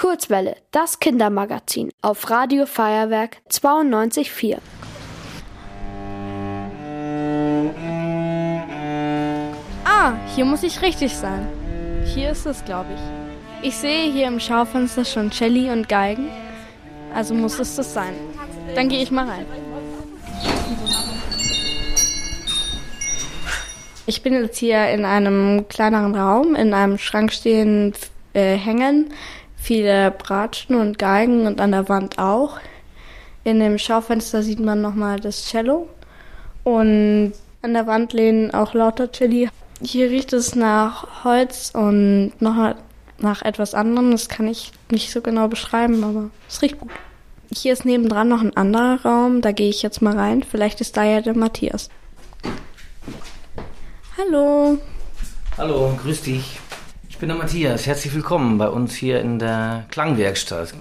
Kurzwelle, das Kindermagazin auf Radio Feuerwerk 92.4. Ah, hier muss ich richtig sein. Hier ist es, glaube ich. Ich sehe hier im Schaufenster schon Celli und Geigen. Also muss es das sein. Dann gehe ich mal rein. Ich bin jetzt hier in einem kleineren Raum. In einem Schrank stehen äh, Hängen, viele Bratschen und Geigen und an der Wand auch. In dem Schaufenster sieht man nochmal das Cello. Und an der Wand lehnen auch lauter Chili. Hier riecht es nach Holz und noch nach etwas anderem. Das kann ich nicht so genau beschreiben, aber es riecht gut. Hier ist nebendran noch ein anderer Raum. Da gehe ich jetzt mal rein. Vielleicht ist da ja der Matthias. Hallo. Hallo, grüß dich. Ich bin der Matthias. Herzlich willkommen bei uns hier in der Klangwerkstatt.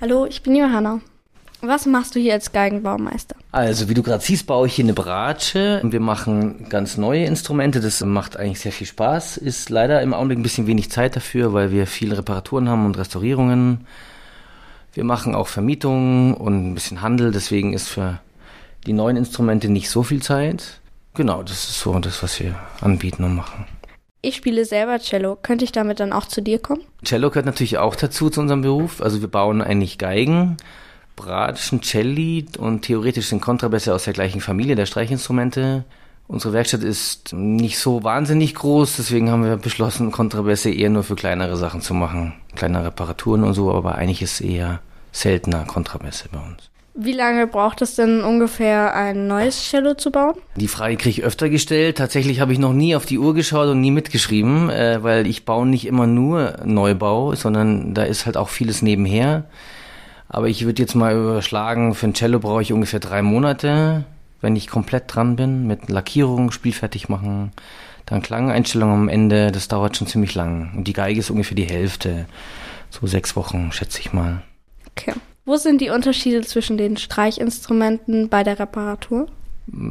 Hallo, ich bin Johanna. Was machst du hier als Geigenbaumeister? Also, wie du gerade siehst, baue ich hier eine Bratsche. Wir machen ganz neue Instrumente. Das macht eigentlich sehr viel Spaß. Ist leider im Augenblick ein bisschen wenig Zeit dafür, weil wir viele Reparaturen haben und Restaurierungen. Wir machen auch Vermietungen und ein bisschen Handel. Deswegen ist für die neuen Instrumente nicht so viel Zeit. Genau, das ist so das, was wir anbieten und machen. Ich spiele selber Cello. Könnte ich damit dann auch zu dir kommen? Cello gehört natürlich auch dazu zu unserem Beruf. Also wir bauen eigentlich Geigen, Bratschen, Celli und theoretisch sind Kontrabässe aus der gleichen Familie der Streichinstrumente. Unsere Werkstatt ist nicht so wahnsinnig groß, deswegen haben wir beschlossen, Kontrabässe eher nur für kleinere Sachen zu machen. Kleine Reparaturen und so, aber eigentlich ist eher seltener Kontrabässe bei uns. Wie lange braucht es denn ungefähr, ein neues Cello zu bauen? Die Frage kriege ich öfter gestellt. Tatsächlich habe ich noch nie auf die Uhr geschaut und nie mitgeschrieben, äh, weil ich baue nicht immer nur Neubau, sondern da ist halt auch vieles nebenher. Aber ich würde jetzt mal überschlagen, für ein Cello brauche ich ungefähr drei Monate, wenn ich komplett dran bin, mit Lackierung, Spielfertig machen, dann Klangeinstellung am Ende, das dauert schon ziemlich lang. Und die Geige ist ungefähr die Hälfte, so sechs Wochen, schätze ich mal. Okay. Wo sind die Unterschiede zwischen den Streichinstrumenten bei der Reparatur?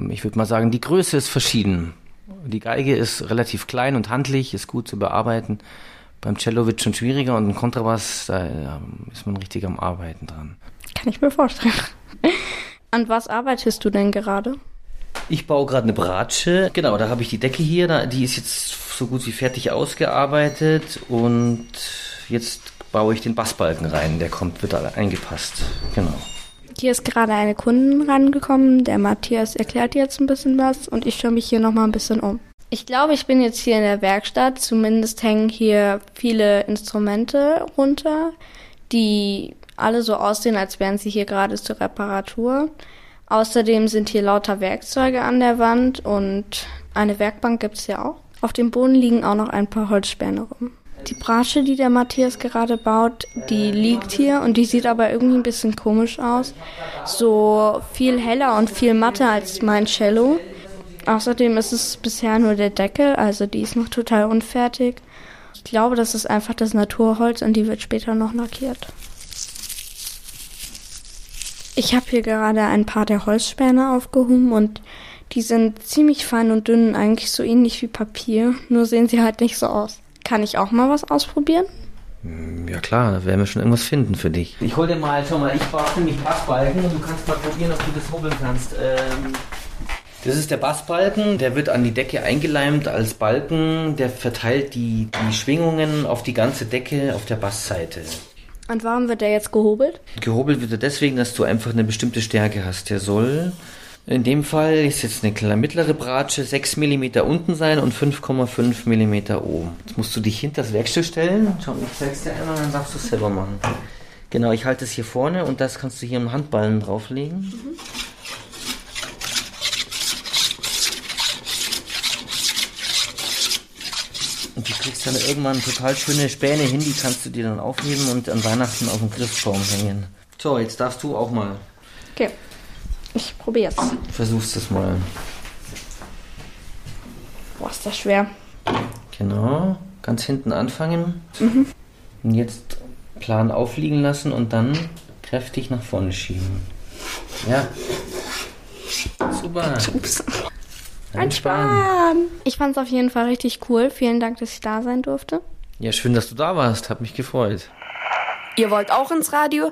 Ich würde mal sagen, die Größe ist verschieden. Die Geige ist relativ klein und handlich, ist gut zu bearbeiten. Beim Cello wird schon schwieriger und ein Kontrabass, da ist man richtig am Arbeiten dran. Kann ich mir vorstellen. An was arbeitest du denn gerade? Ich baue gerade eine Bratsche. Genau, da habe ich die Decke hier, die ist jetzt so gut wie fertig ausgearbeitet und jetzt baue ich den Bassbalken rein. Der kommt, wird da eingepasst. Genau. Hier ist gerade eine Kundin rangekommen. Der Matthias erklärt jetzt ein bisschen was und ich schaue mich hier nochmal ein bisschen um. Ich glaube, ich bin jetzt hier in der Werkstatt. Zumindest hängen hier viele Instrumente runter, die alle so aussehen, als wären sie hier gerade zur Reparatur. Außerdem sind hier lauter Werkzeuge an der Wand und eine Werkbank gibt es ja auch. Auf dem Boden liegen auch noch ein paar Holzspäne rum. Die Bratsche, die der Matthias gerade baut, die liegt hier und die sieht aber irgendwie ein bisschen komisch aus. So viel heller und viel matter als mein Cello. Außerdem ist es bisher nur der Deckel, also die ist noch total unfertig. Ich glaube, das ist einfach das Naturholz und die wird später noch lackiert. Ich habe hier gerade ein paar der Holzspäne aufgehoben und die sind ziemlich fein und dünn, eigentlich so ähnlich wie Papier, nur sehen sie halt nicht so aus. Kann ich auch mal was ausprobieren? Ja klar, da werden wir schon irgendwas finden für dich. Ich hol dir mal, schau mal, ich brauche nämlich Bassbalken und du kannst mal probieren, ob du das hobeln kannst. Ähm, das ist der Bassbalken, der wird an die Decke eingeleimt als Balken, der verteilt die, die Schwingungen auf die ganze Decke auf der Bassseite. Und warum wird der jetzt gehobelt? Gehobelt wird er deswegen, dass du einfach eine bestimmte Stärke hast. Der soll in dem Fall ist jetzt eine kleine mittlere Bratsche 6 mm unten sein und 5,5 mm oben. Jetzt musst du dich hinter das Werkstück stellen. Schau, ich zeig's dir einmal, dann darfst du es selber machen. Genau, ich halte es hier vorne und das kannst du hier im Handballen drauflegen. Mhm. Und du kriegst dann irgendwann total schöne Späne hin, die kannst du dir dann aufheben und an Weihnachten auf dem Christbaum hängen. So, jetzt darfst du auch mal. Okay. Ich probier's. Versuch's das mal. Boah, ist das schwer. Genau. Ganz hinten anfangen. Mhm. Und jetzt plan aufliegen lassen und dann kräftig nach vorne schieben. Ja. Super. Ups. Entspannen. Ich fand's auf jeden Fall richtig cool. Vielen Dank, dass ich da sein durfte. Ja, schön, dass du da warst. Hat mich gefreut. Ihr wollt auch ins Radio?